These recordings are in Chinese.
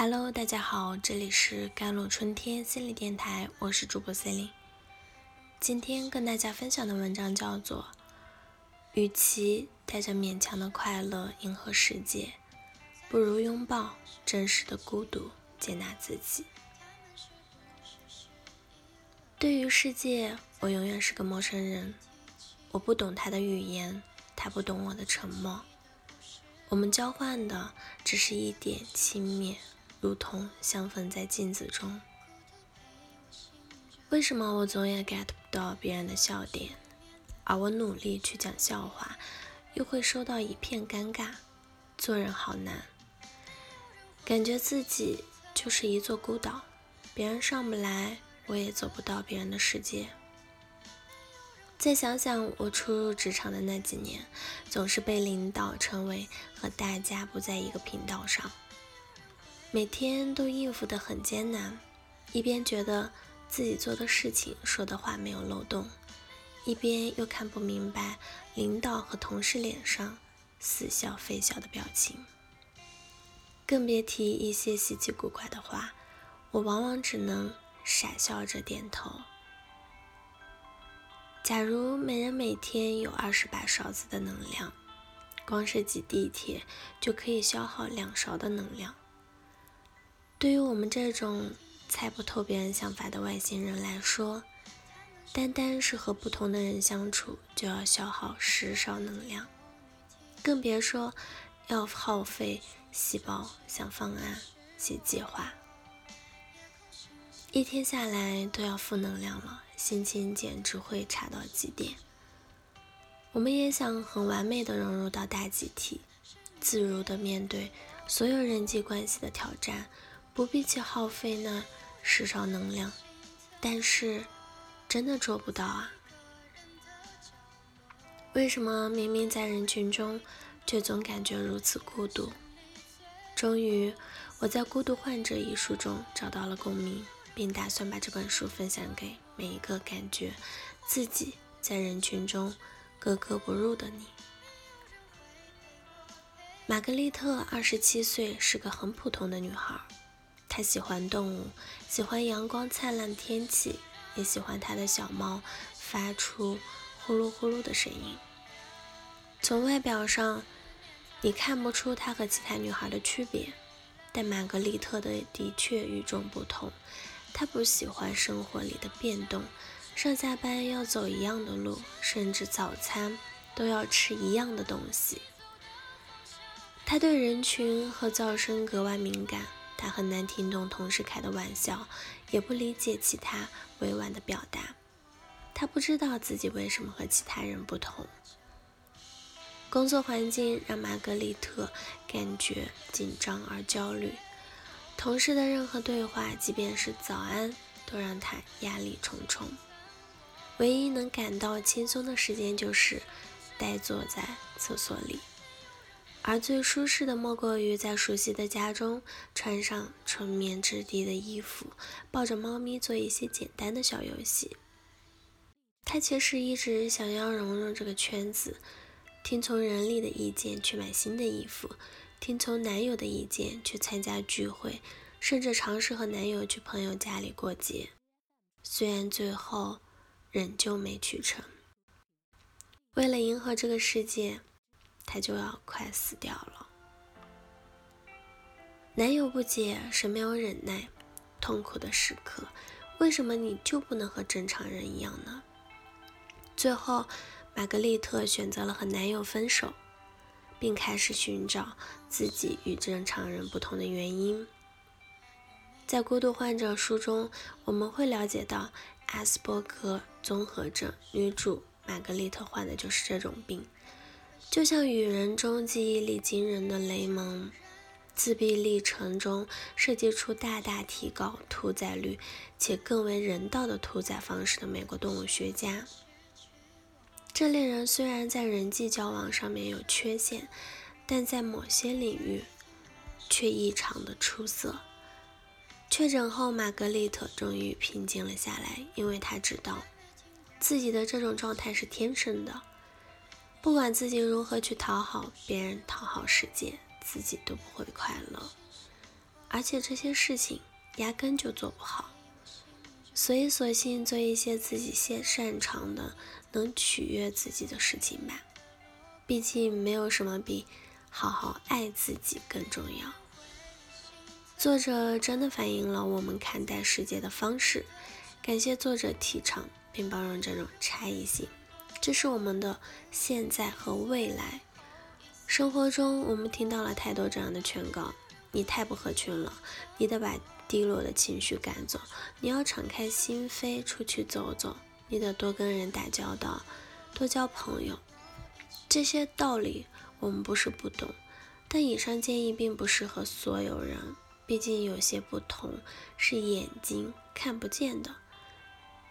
Hello，大家好，这里是甘露春天心理电台，我是主播 c e l i n e 今天跟大家分享的文章叫做《与其带着勉强的快乐迎合世界，不如拥抱真实的孤独，接纳自己》。对于世界，我永远是个陌生人，我不懂他的语言，他不懂我的沉默，我们交换的只是一点轻蔑。如同相逢在镜子中。为什么我总也 get 不到别人的笑点，而我努力去讲笑话，又会收到一片尴尬？做人好难，感觉自己就是一座孤岛，别人上不来，我也走不到别人的世界。再想想我初入职场的那几年，总是被领导称为和大家不在一个频道上。每天都应付得很艰难，一边觉得自己做的事情、说的话没有漏洞，一边又看不明白领导和同事脸上似笑非笑的表情，更别提一些稀奇古怪的话，我往往只能傻笑着点头。假如每人每天有二十把勺子的能量，光是挤地铁就可以消耗两勺的能量。对于我们这种猜不透别人想法的外星人来说，单单是和不同的人相处就要消耗十少能量，更别说要耗费细胞想方案、写计划，一天下来都要负能量了，心情简直会差到极点。我们也想很完美的融入到大集体，自如的面对所有人际关系的挑战。不必去耗费那十少能量，但是真的做不到啊！为什么明明在人群中，却总感觉如此孤独？终于，我在《孤独患者》一书中找到了共鸣，并打算把这本书分享给每一个感觉自己在人群中格格不入的你。玛格丽特二十七岁，是个很普通的女孩。他喜欢动物，喜欢阳光灿烂的天气，也喜欢他的小猫发出呼噜呼噜的声音。从外表上，你看不出他和其他女孩的区别，但玛格丽特的的确与众不同。她不喜欢生活里的变动，上下班要走一样的路，甚至早餐都要吃一样的东西。他对人群和噪声格外敏感。他很难听懂同事开的玩笑，也不理解其他委婉的表达。他不知道自己为什么和其他人不同。工作环境让玛格丽特感觉紧张而焦虑，同事的任何对话，即便是早安，都让他压力重重。唯一能感到轻松的时间，就是呆坐在厕所里。而最舒适的，莫过于在熟悉的家中穿上纯棉质地的衣服，抱着猫咪做一些简单的小游戏。他其实一直想要融入这个圈子，听从人力的意见去买新的衣服，听从男友的意见去参加聚会，甚至尝试和男友去朋友家里过节。虽然最后仍旧没去成。为了迎合这个世界。他就要快死掉了。男友不解，是没有忍耐，痛苦的时刻，为什么你就不能和正常人一样呢？最后，玛格丽特选择了和男友分手，并开始寻找自己与正常人不同的原因。在《孤独患者》书中，我们会了解到阿斯伯格综合症女主玛格丽特患的就是这种病。就像《雨人》中记忆力惊人的雷蒙，自闭历程中设计出大大提高屠宰率且更为人道的屠宰方式的美国动物学家。这类人虽然在人际交往上面有缺陷，但在某些领域却异常的出色。确诊后，玛格丽特终于平静了下来，因为她知道自己的这种状态是天生的。不管自己如何去讨好别人、讨好世界，自己都不会快乐。而且这些事情压根就做不好。所以，索性做一些自己先擅长的、能取悦自己的事情吧。毕竟，没有什么比好好爱自己更重要。作者真的反映了我们看待世界的方式。感谢作者提倡并包容这种差异性，这是我们的现在和未来。生活中，我们听到了太多这样的劝告：你太不合群了，你得把。低落的情绪赶走，你要敞开心扉出去走走，你得多跟人打交道，多交朋友。这些道理我们不是不懂，但以上建议并不适合所有人，毕竟有些不同是眼睛看不见的，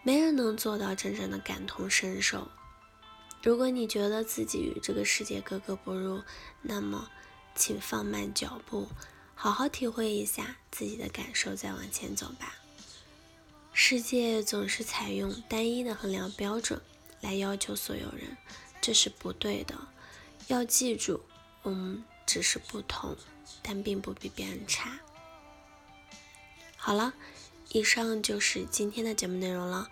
没人能做到真正的感同身受。如果你觉得自己与这个世界格格不入，那么请放慢脚步。好好体会一下自己的感受，再往前走吧。世界总是采用单一的衡量标准来要求所有人，这是不对的。要记住，我们只是不同，但并不比别人差。好了，以上就是今天的节目内容了。